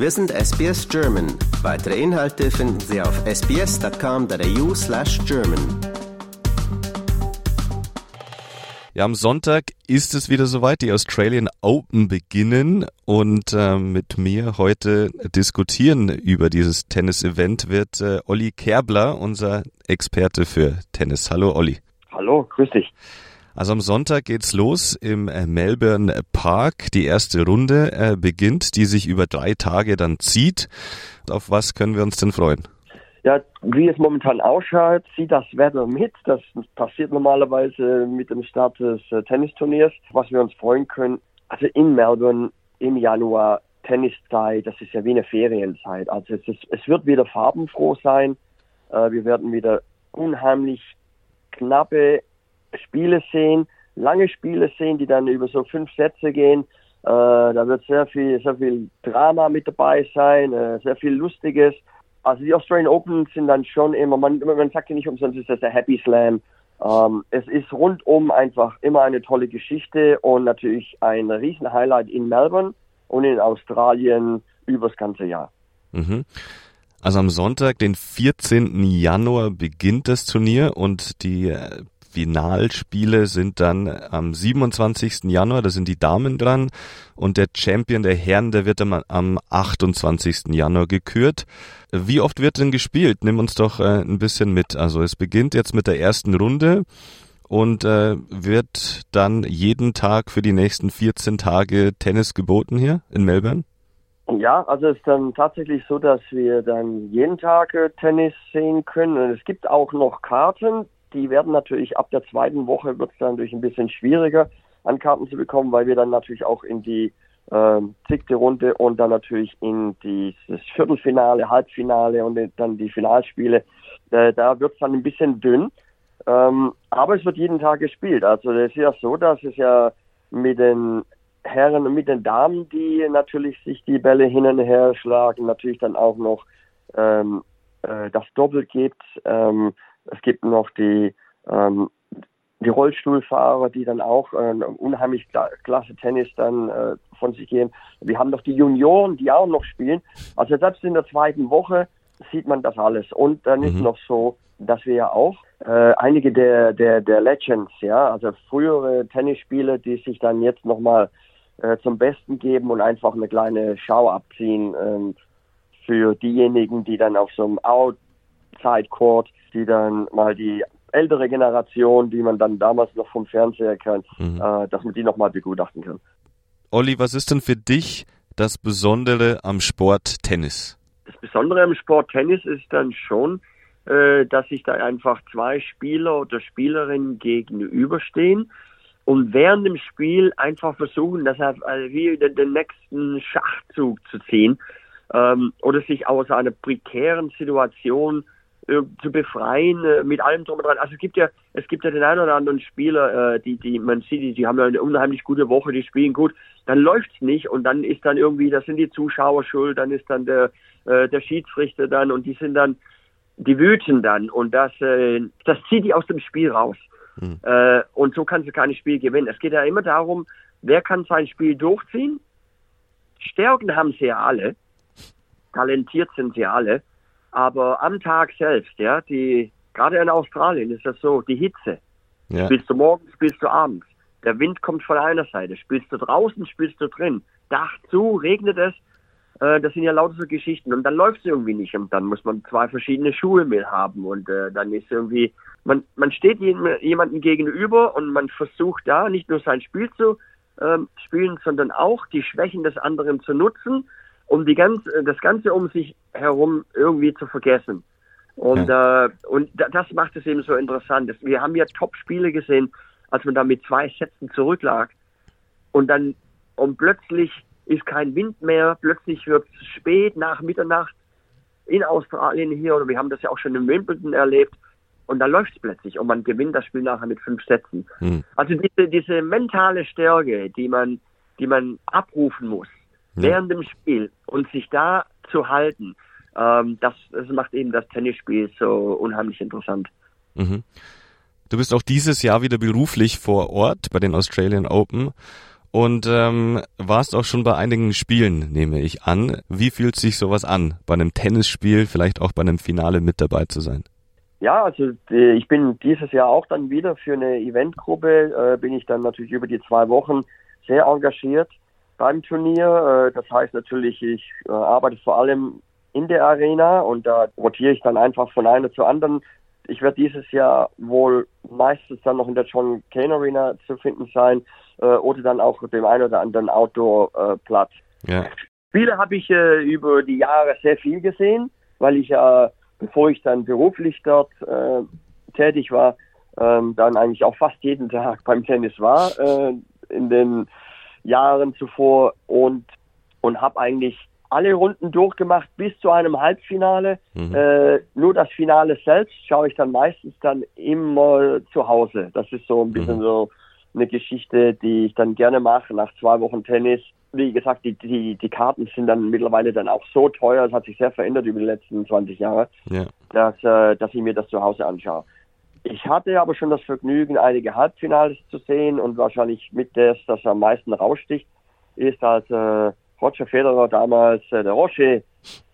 Wir sind SBS German. Weitere Inhalte finden Sie auf sbs.com.au slash German. Ja, am Sonntag ist es wieder soweit. Die Australian Open beginnen und äh, mit mir heute diskutieren über dieses Tennis-Event wird äh, Olli Kerbler, unser Experte für Tennis. Hallo Olli. Hallo, grüß dich. Also am Sonntag geht's los im äh, Melbourne Park. Die erste Runde äh, beginnt, die sich über drei Tage dann zieht. Auf was können wir uns denn freuen? Ja, wie es momentan ausschaut, zieht das Wetter mit. Das passiert normalerweise mit dem Start des äh, Tennisturniers. Was wir uns freuen können, also in Melbourne im Januar Tenniszeit, das ist ja wie eine Ferienzeit. Also es, ist, es wird wieder farbenfroh sein. Wir werden wieder unheimlich knappe Spiele sehen, lange Spiele sehen, die dann über so fünf Sätze gehen. Äh, da wird sehr viel, sehr viel Drama mit dabei sein, äh, sehr viel Lustiges. Also die Australian Open sind dann schon immer, man, man sagt ja nicht umsonst, ist das der Happy Slam. Ähm, es ist rundum einfach immer eine tolle Geschichte und natürlich ein riesen Highlight in Melbourne und in Australien übers ganze Jahr. Mhm. Also am Sonntag, den 14. Januar beginnt das Turnier und die äh, Finalspiele sind dann am 27. Januar, da sind die Damen dran und der Champion der Herren, der wird dann am 28. Januar gekürt. Wie oft wird denn gespielt? Nimm uns doch äh, ein bisschen mit. Also es beginnt jetzt mit der ersten Runde und äh, wird dann jeden Tag für die nächsten 14 Tage Tennis geboten hier in Melbourne? Ja, also es ist dann tatsächlich so, dass wir dann jeden Tag äh, Tennis sehen können. Und es gibt auch noch Karten, die werden natürlich ab der zweiten Woche wird es dann natürlich ein bisschen schwieriger an Karten zu bekommen, weil wir dann natürlich auch in die äh, siebte Runde und dann natürlich in dieses Viertelfinale, Halbfinale und dann die Finalspiele. Äh, da wird es dann ein bisschen dünn. Ähm, aber es wird jeden Tag gespielt. Also es ist ja so, dass es ja mit den Herren und mit den Damen, die natürlich sich die Bälle hin und her schlagen, natürlich dann auch noch ähm, äh, das Doppel gibt. Ähm, es gibt noch die, ähm, die Rollstuhlfahrer, die dann auch äh, unheimlich klasse Tennis dann äh, von sich geben. Wir haben noch die Junioren, die auch noch spielen. Also selbst in der zweiten Woche sieht man das alles. Und dann mhm. ist noch so, dass wir ja auch äh, einige der, der, der Legends, ja, also frühere Tennisspieler, die sich dann jetzt nochmal äh, zum Besten geben und einfach eine kleine Schau abziehen ähm, für diejenigen, die dann auf so einem Outside Court die dann mal die ältere Generation, die man dann damals noch vom Fernseher kennt, mhm. äh, dass man die nochmal begutachten kann. Olli, was ist denn für dich das Besondere am Sport Tennis? Das Besondere am Sport Tennis ist dann schon, äh, dass sich da einfach zwei Spieler oder Spielerinnen gegenüberstehen und während dem Spiel einfach versuchen, das halt wie den, den nächsten Schachzug zu ziehen ähm, oder sich aus einer prekären Situation äh, zu befreien äh, mit allem drum und dran. Also es gibt ja, es gibt ja den einen oder anderen Spieler, äh, die, die man sieht, die, die haben ja eine unheimlich gute Woche, die spielen gut, dann läuft's nicht und dann ist dann irgendwie, das sind die Zuschauer schuld, dann ist dann der, äh, der Schiedsrichter dann und die sind dann, die wüten dann und das, äh, das zieht die aus dem Spiel raus. Mhm. Äh, und so kannst du kein Spiel gewinnen. Es geht ja immer darum, wer kann sein Spiel durchziehen. Stärken haben sie ja alle, talentiert sind sie alle. Aber am Tag selbst, ja, die, gerade in Australien ist das so, die Hitze. Ja. Spielst du morgens, spielst du abends. Der Wind kommt von einer Seite. Spielst du draußen, spielst du drin. Dach zu, regnet es. Äh, das sind ja lauter so Geschichten. Und dann läuft es irgendwie nicht. Und dann muss man zwei verschiedene Schuhe mit haben. Und äh, dann ist irgendwie, man, man steht jemandem gegenüber und man versucht da nicht nur sein Spiel zu ähm, spielen, sondern auch die Schwächen des anderen zu nutzen um die ganz, das Ganze um sich herum irgendwie zu vergessen. Und, ja. äh, und das macht es eben so interessant. Wir haben ja Top-Spiele gesehen, als man da mit zwei Sätzen zurücklag. Und dann, und plötzlich ist kein Wind mehr, plötzlich wird es spät nach Mitternacht in Australien hier, oder wir haben das ja auch schon in Wimbledon erlebt, und dann läuft es plötzlich und man gewinnt das Spiel nachher mit fünf Sätzen. Hm. Also diese, diese mentale Stärke, die man, die man abrufen muss, während dem Spiel und sich da zu halten, ähm, das, das macht eben das Tennisspiel so unheimlich interessant. Mhm. Du bist auch dieses Jahr wieder beruflich vor Ort bei den Australian Open und ähm, warst auch schon bei einigen Spielen, nehme ich an. Wie fühlt sich sowas an, bei einem Tennisspiel, vielleicht auch bei einem Finale mit dabei zu sein? Ja, also äh, ich bin dieses Jahr auch dann wieder für eine Eventgruppe, äh, bin ich dann natürlich über die zwei Wochen sehr engagiert beim Turnier. Äh, das heißt natürlich, ich äh, arbeite vor allem in der Arena und da rotiere ich dann einfach von einer zur anderen. Ich werde dieses Jahr wohl meistens dann noch in der John Kane Arena zu finden sein äh, oder dann auch dem einen oder anderen Outdoor-Platz. Ja. Spiele habe ich über die Jahre sehr viel gesehen, weil ich ja, bevor ich dann beruflich dort tätig war, ähm, dann eigentlich auch fast jeden Tag beim Tennis war in den Jahren zuvor und und habe eigentlich alle Runden durchgemacht bis zu einem Halbfinale. Mhm. Äh, nur das Finale selbst schaue ich dann meistens dann immer zu Hause. Das ist so ein bisschen Mhm. so eine Geschichte, die ich dann gerne mache nach zwei Wochen Tennis. Wie gesagt, die, die, die Karten sind dann mittlerweile dann auch so teuer, es hat sich sehr verändert über die letzten 20 Jahre, Ja. dass, äh, dass ich mir das zu Hause anschaue. Ich hatte aber schon das Vergnügen, einige Halbfinales zu sehen und wahrscheinlich mit das, das am meisten raussticht, ist, als äh, Roger Federer damals, äh, der Roche,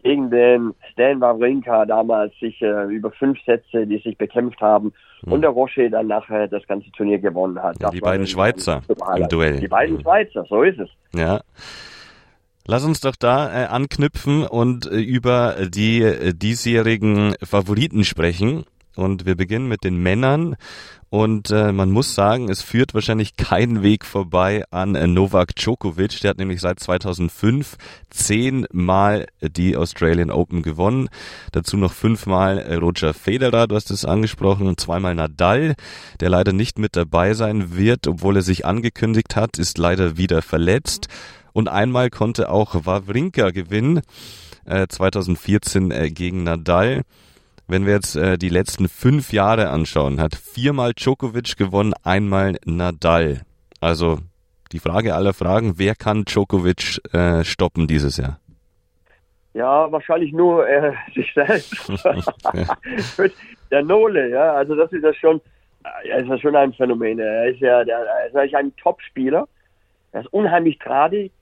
gegen den Stan Wawrinka damals sich äh, über fünf Sätze, die sich bekämpft haben und der Roche dann nachher das ganze Turnier gewonnen hat. Ja, die beiden Schweizer im. Duell. Die beiden Mhm. Schweizer, so ist es. Ja. Lass uns doch da äh, anknüpfen und äh, über die äh, diesjährigen Favoriten sprechen. Und wir beginnen mit den Männern. Und äh, man muss sagen, es führt wahrscheinlich kein Weg vorbei an äh, Novak Djokovic. Der hat nämlich seit 2005 zehnmal die Australian Open gewonnen. Dazu noch fünfmal Roger Federer, du hast es angesprochen, und zweimal Nadal, der leider nicht mit dabei sein wird, obwohl er sich angekündigt hat, ist leider wieder verletzt. Und einmal konnte auch Wawrinka gewinnen, äh, 2014 äh, gegen Nadal. Wenn wir jetzt äh, die letzten fünf Jahre anschauen, hat viermal Djokovic gewonnen, einmal Nadal. Also die Frage aller Fragen, wer kann Djokovic äh, stoppen dieses Jahr? Ja, wahrscheinlich nur äh, sich selbst. der Nole, ja, also das ist ja schon, äh, er ist ja schon ein Phänomen. Er ist ja, der, er ist eigentlich ein Top-Spieler. Er ist unheimlich drahtig.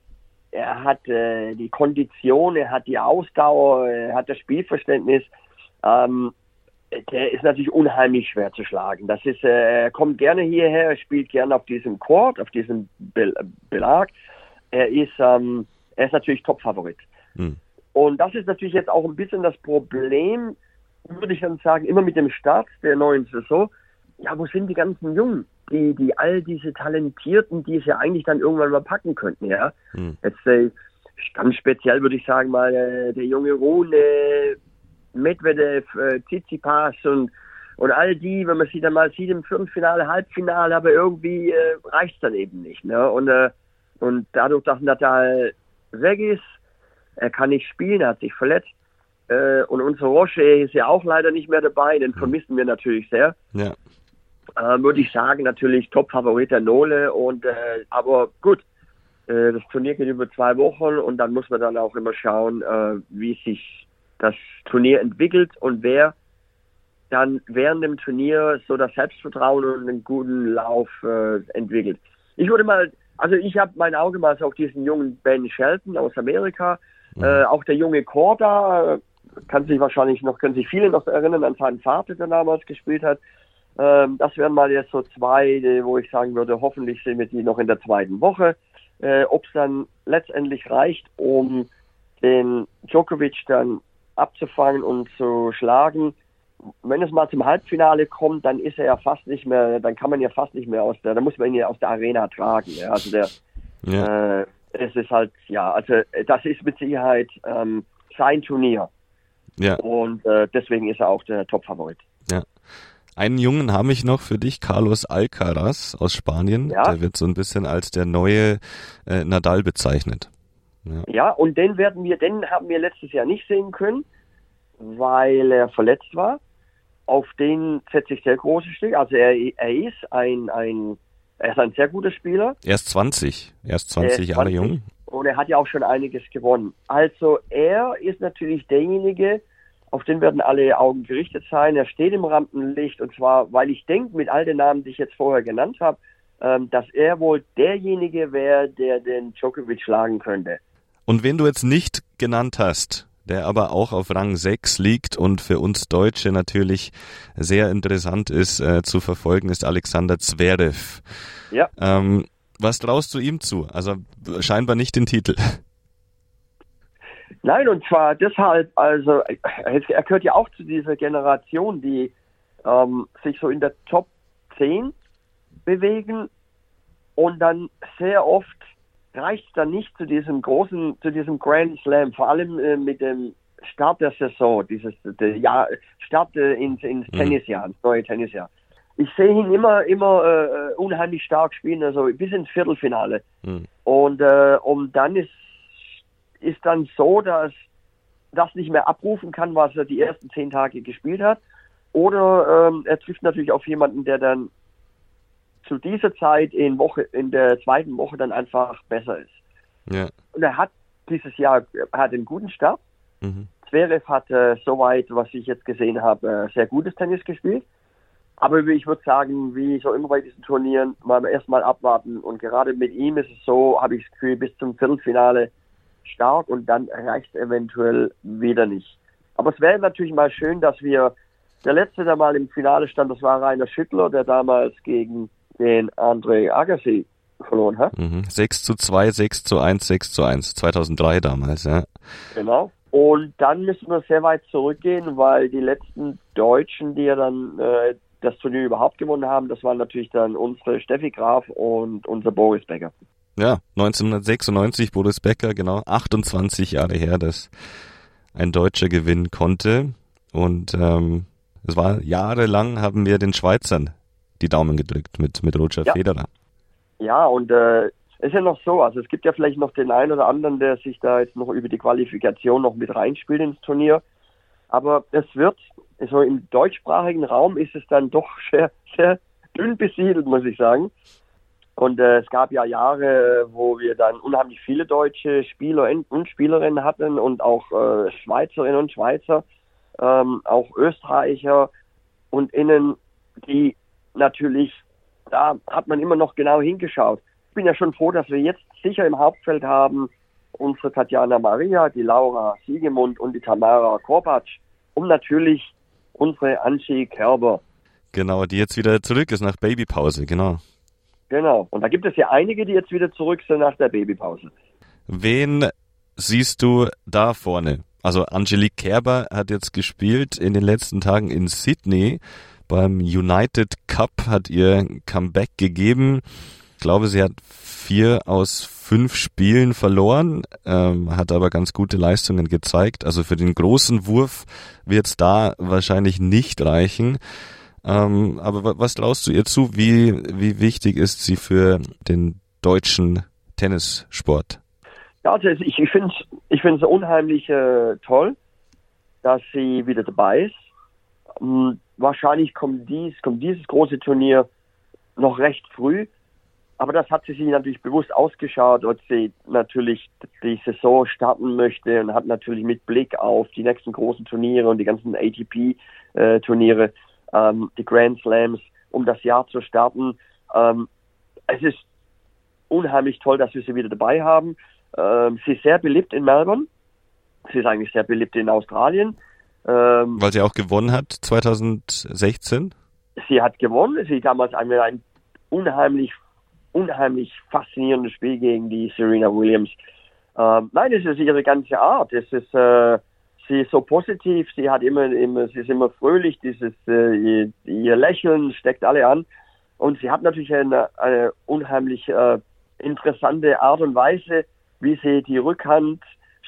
Er hat äh, die Kondition, er hat die Ausdauer, er hat das Spielverständnis. Ähm, der ist natürlich unheimlich schwer zu schlagen. Das ist, äh, er kommt gerne hierher, er spielt gerne auf diesem Court, auf diesem Bel Belag. Er ist, ähm, er ist natürlich Top-Favorit. Hm. Und das ist natürlich jetzt auch ein bisschen das Problem, würde ich dann sagen, immer mit dem Start der neuen Saison. Ja, wo sind die ganzen Jungen, die, die all diese Talentierten, die es ja eigentlich dann irgendwann mal packen könnten, ja? Hm. Jetzt äh, ganz speziell würde ich sagen mal äh, der junge Rune, Medvedev, äh, Tsitsipas und und all die, wenn man sie dann mal sieht im Viertelfinale, Halbfinale, aber irgendwie äh, reicht's dann eben nicht. Ne? Und, äh, und dadurch, dass Natal weg ist, er kann nicht spielen, er hat sich verletzt. Äh, und unser Roche ist ja auch leider nicht mehr dabei, den vermissen wir natürlich sehr. Ja. Äh, würde ich sagen, natürlich Top-Favorit der Nole. Und, äh, aber gut, äh, das Turnier geht über zwei Wochen und dann muss man dann auch immer schauen, äh, wie sich das Turnier entwickelt und wer dann während dem Turnier so das Selbstvertrauen und einen guten Lauf äh, entwickelt. Ich würde mal, also ich habe mein Auge mal so auf diesen jungen Ben Shelton aus Amerika, äh, auch der junge Korda, äh, kann sich wahrscheinlich noch, können sich viele noch erinnern an seinen Vater, der damals gespielt hat. Ähm, das wären mal jetzt so zwei, wo ich sagen würde, hoffentlich sehen wir die noch in der zweiten Woche. Äh, Ob es dann letztendlich reicht, um den Djokovic dann abzufangen und zu schlagen, wenn es mal zum Halbfinale kommt, dann ist er ja fast nicht mehr, dann kann man ja fast nicht mehr aus der, dann muss man ihn ja aus der Arena tragen. Ja. Also der, Ja. äh, es ist halt, ja, also das ist mit Sicherheit ähm, sein Turnier ja. und äh, deswegen ist er auch der Top-Favorit. Einen Jungen habe ich noch für dich, Carlos Alcaraz aus Spanien. Ja. Der wird so ein bisschen als der neue äh, Nadal bezeichnet. Ja, und den werden wir, den haben wir letztes Jahr nicht sehen können, weil er verletzt war. Auf den setze ich sehr große Stück. Also er, er ist ein, ein, er ist ein sehr guter Spieler. Erst 20, erst Er 20 ist Jahre 20 jung. Und er hat ja auch schon einiges gewonnen. Also er ist natürlich derjenige, auf den werden alle Augen gerichtet sein. Er steht im Rampenlicht und zwar, weil ich denke, mit all den Namen, die ich jetzt vorher genannt habe, ähm, dass er wohl derjenige wäre, der den Djokovic schlagen könnte. Und wen du jetzt nicht genannt hast, der aber auch auf Rang 6 liegt und für uns Deutsche natürlich sehr interessant ist äh, zu verfolgen, ist Alexander Zverev. Ja. Ähm, was traust du ihm zu? Also scheinbar nicht den Titel. Nein, und zwar deshalb, also er gehört ja auch zu dieser Generation, die ähm, sich so in der Top 10 bewegen und dann sehr oft reicht es dann nicht zu diesem großen, zu diesem Grand Slam, vor allem äh, mit dem Start der Saison, dieses der Jahr, Start äh, ins, ins mhm. Tennisjahr, ins neue Tennisjahr. Ich sehe ihn immer, immer äh, unheimlich stark spielen, also bis ins Viertelfinale. Mhm. Und, äh, und dann ist, ist dann so, dass das nicht mehr abrufen kann, was er die ersten zehn Tage gespielt hat. Oder ähm, er trifft natürlich auf jemanden, der dann zu dieser Zeit in Woche, in der zweiten Woche dann einfach besser ist. Ja. Und er hat dieses Jahr hat einen guten Start. Mhm. Zverev hat äh, soweit, was ich jetzt gesehen habe, äh, sehr gutes Tennis gespielt. Aber ich würde sagen, wie so immer bei diesen Turnieren, mal erstmal abwarten. Und gerade mit ihm ist es so, habe ich das Gefühl, bis zum Viertelfinale stark und dann reicht es eventuell wieder nicht. Aber es wäre natürlich mal schön, dass wir, der letzte, der mal im Finale stand, das war Rainer Schüttler, der damals gegen den André Agassi verloren hat. Mhm. 6 zu 2, 6 zu 1, 6 zu 1, 2003 damals, ja. Genau. Und dann müssen wir sehr weit zurückgehen, weil die letzten Deutschen, die ja dann äh, das Turnier überhaupt gewonnen haben, das waren natürlich dann unsere Steffi Graf und unser Boris Becker. Ja, 1996 Boris Becker, genau, 28 Jahre her, dass ein Deutscher gewinnen konnte. Und ähm, es war jahrelang haben wir den Schweizern die Daumen gedrückt mit, mit Roger ja. Federer. Ja, und äh, es ist ja noch so, also es gibt ja vielleicht noch den einen oder anderen, der sich da jetzt noch über die Qualifikation noch mit reinspielt ins Turnier. Aber es wird, so im deutschsprachigen Raum ist es dann doch sehr, sehr dünn besiedelt, muss ich sagen. Und äh, es gab ja Jahre, wo wir dann unheimlich viele deutsche Spieler und Spielerinnen hatten und auch äh, Schweizerinnen und Schweizer, ähm, auch Österreicher und innen, die natürlich, da hat man immer noch genau hingeschaut. Ich bin ja schon froh, dass wir jetzt sicher im Hauptfeld haben unsere Tatjana Maria, die Laura Siegemund und die Tamara Korpatsch um natürlich unsere Angie Kerber. Genau, die jetzt wieder zurück ist nach Babypause, genau. Genau. Und da gibt es ja einige, die jetzt wieder zurück sind nach der Babypause. Wen siehst du da vorne? Also Angelique Kerber hat jetzt gespielt in den letzten Tagen in Sydney. Beim United Cup hat ihr Comeback gegeben. Ich glaube, sie hat vier aus fünf Spielen verloren, ähm, hat aber ganz gute Leistungen gezeigt. Also für den großen Wurf wird es da wahrscheinlich nicht reichen. Ähm, aber was traust du ihr zu? Wie, wie wichtig ist sie für den deutschen Tennissport? Ja, also ich, finde es ich find's unheimlich äh, toll, dass sie wieder dabei ist. Wahrscheinlich kommt, dies, kommt dieses große Turnier noch recht früh. Aber das hat sie sich natürlich bewusst ausgeschaut, ob sie natürlich die Saison starten möchte und hat natürlich mit Blick auf die nächsten großen Turniere und die ganzen ATP-Turniere, äh, ähm, die Grand Slams, um das Jahr zu starten. Ähm, es ist unheimlich toll, dass wir sie wieder dabei haben. Ähm, sie ist sehr beliebt in Melbourne. Sie ist eigentlich sehr beliebt in Australien. Ähm, Weil sie auch gewonnen hat 2016? Sie hat gewonnen. Sie damals ein, ein unheimlich, unheimlich faszinierendes Spiel gegen die Serena Williams. Ähm, nein, es ist ihre ganze Art. Es ist, äh, sie ist so positiv. Sie hat immer, immer, sie ist immer fröhlich. Dieses, äh, ihr, ihr Lächeln steckt alle an. Und sie hat natürlich eine, eine unheimlich äh, interessante Art und Weise, wie sie die Rückhand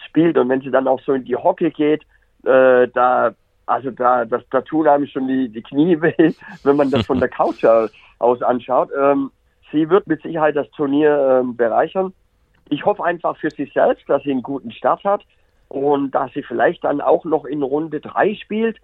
spielt. Und wenn sie dann auch so in die Hocke geht, äh, da, also da, das, da tun einem schon die, die Knie weh, wenn man das von der Couch aus anschaut. Ähm, sie wird mit Sicherheit das Turnier ähm, bereichern. Ich hoffe einfach für sich selbst, dass sie einen guten Start hat und dass sie vielleicht dann auch noch in Runde drei spielt.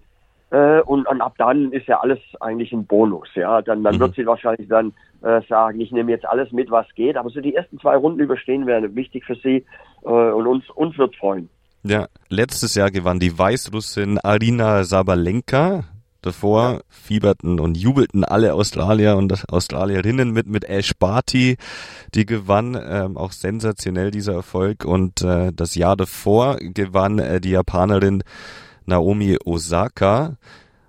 Äh, und, und, ab dann ist ja alles eigentlich ein Bonus. Ja, dann, dann mhm. wird sie wahrscheinlich dann äh, sagen, ich nehme jetzt alles mit, was geht. Aber so die ersten zwei Runden überstehen wäre wichtig für sie äh, und uns uns wird freuen. Ja, letztes Jahr gewann die Weißrussin Arina Sabalenka Davor fieberten und jubelten alle Australier und Australierinnen mit mit Ash Barty, die gewann, ähm, auch sensationell dieser Erfolg. Und äh, das Jahr davor gewann äh, die Japanerin Naomi Osaka.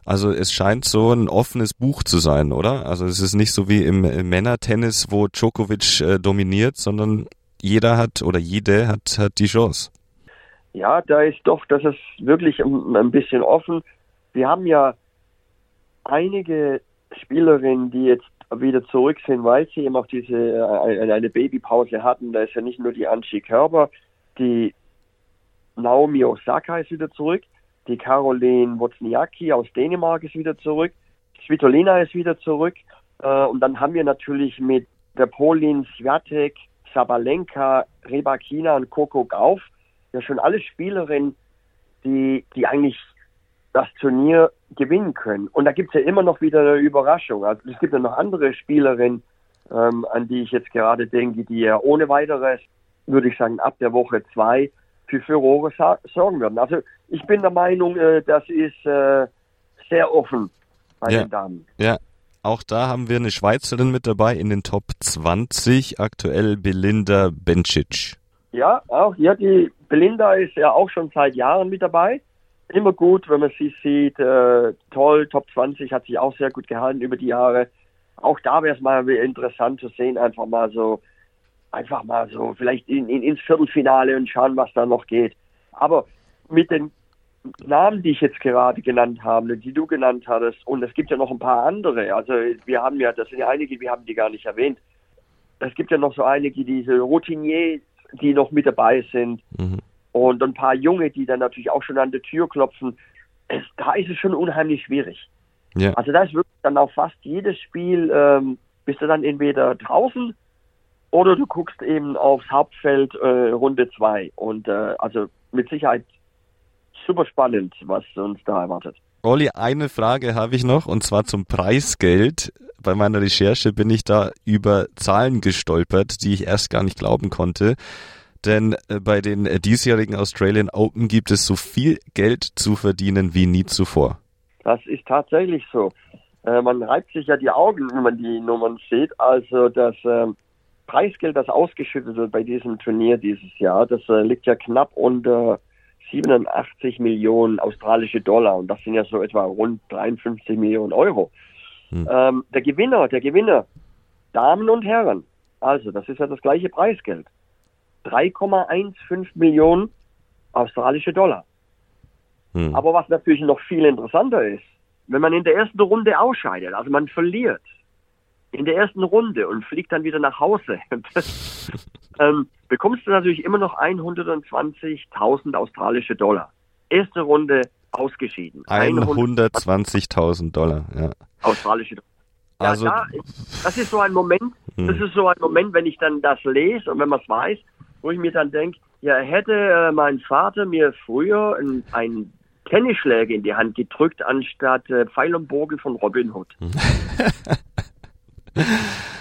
Also es scheint so ein offenes Buch zu sein, oder? Also es ist nicht so wie im, im Männertennis, wo Djokovic äh, dominiert, sondern jeder hat oder jede hat, hat die Chance. Ja, da ist doch, das ist wirklich ein, bisschen offen. Wir haben ja einige Spielerinnen, die jetzt wieder zurück sind, weil sie eben auch diese äh, eine Babypause hatten. Da ist ja nicht nur die Angie Körber, die Naomi Osaka ist wieder zurück, die Caroline Wozniacki aus Dänemark ist wieder zurück, Svitolina ist wieder zurück äh, und dann haben wir natürlich mit der Polin Swiatek, Sabalenka, Rebakina und Coco Gauff ja schon alle Spielerinnen, die, die eigentlich das Turnier gewinnen können. Und da gibt es ja immer noch wieder eine Überraschung. Also es gibt ja noch andere Spielerinnen, ähm, an die ich jetzt gerade denke, die ja ohne weiteres, würde ich sagen, ab der Woche zwei für Furore sorgen werden. Also ich bin der Meinung, äh, das ist äh, sehr offen bei ja. den Damen. Ja. Auch da haben wir eine Schweizerin mit dabei in den Top 20, aktuell Belinda Bencic. Ja, auch ja, die Belinda ist ja auch schon seit Jahren mit dabei immer gut, wenn man sie sieht. Äh, toll, Top 20 hat sich auch sehr gut gehalten über die Jahre. Auch da wäre es mal interessant zu sehen, einfach mal so, einfach mal so, vielleicht in, in, ins Viertelfinale und schauen, was da noch geht. Aber mit den Namen, die ich jetzt gerade genannt habe, die du genannt hattest, und es gibt ja noch ein paar andere. Also wir haben ja, das sind ja einige, wir haben die gar nicht erwähnt. Es gibt ja noch so einige, diese Routiniers, die noch mit dabei sind. Mhm und ein paar Junge, die dann natürlich auch schon an der Tür klopfen. Es, da ist es schon unheimlich schwierig. Ja. Also da ist wirklich dann auch fast jedes Spiel, ähm, bist du dann entweder draußen oder du guckst eben aufs Hauptfeld äh, Runde 2. Und äh, also mit Sicherheit super spannend, was uns da erwartet. Olli, eine Frage habe ich noch und zwar zum Preisgeld. Bei meiner Recherche bin ich da über Zahlen gestolpert, die ich erst gar nicht glauben konnte denn äh, bei den äh, diesjährigen Australian Open gibt es so viel Geld zu verdienen wie nie zuvor. Das ist tatsächlich so. Äh, man reibt sich ja die Augen, wenn man die Nummern sieht. Also das ähm, Preisgeld, das ausgeschüttet wird bei diesem Turnier dieses Jahr, das liegt ja knapp unter 87 Millionen australische Dollar und das sind ja so etwa rund 53 Millionen Euro. Hm. Ähm, der Gewinner, der Gewinner, Damen und Herren, also das ist ja das gleiche Preisgeld. 3,15 Millionen australische Dollar. Hm. Aber was natürlich noch viel interessanter ist, wenn man in der ersten Runde ausscheidet, also man verliert in der ersten Runde und fliegt dann wieder nach Hause, das, ähm, bekommst du natürlich immer noch 120.000 australische Dollar. Erste Runde ausgeschieden. 120.000 Dollar, ja. Australische Dollar. Ja, also, da, das ist so ein Moment, hm. das ist so ein Moment, wenn ich dann das lese und wenn man es weiß, wo ich mir dann denke, ja, hätte äh, mein Vater mir früher ein, ein Tennisschläger in die Hand gedrückt, anstatt äh, Pfeil und Bogen von Robin Hood.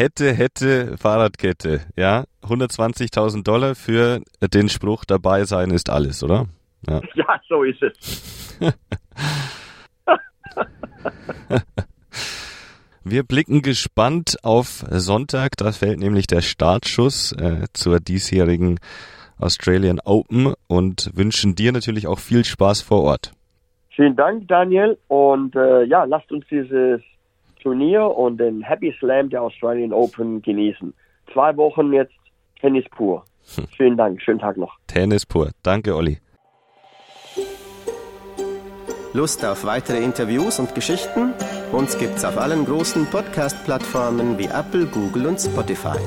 hätte, hätte, Fahrradkette, ja. 120.000 Dollar für den Spruch dabei sein ist alles, oder? Ja, ja so ist es. Wir blicken gespannt auf Sonntag. Da fällt nämlich der Startschuss äh, zur diesjährigen Australian Open und wünschen dir natürlich auch viel Spaß vor Ort. Vielen Dank, Daniel. Und äh, ja, lasst uns dieses Turnier und den Happy Slam der Australian Open genießen. Zwei Wochen jetzt Tennis pur. Hm. Vielen Dank. Schönen Tag noch. Tennis pur. Danke, Olli. Lust auf weitere Interviews und Geschichten? Uns gibt's auf allen großen Podcast-Plattformen wie Apple, Google und Spotify.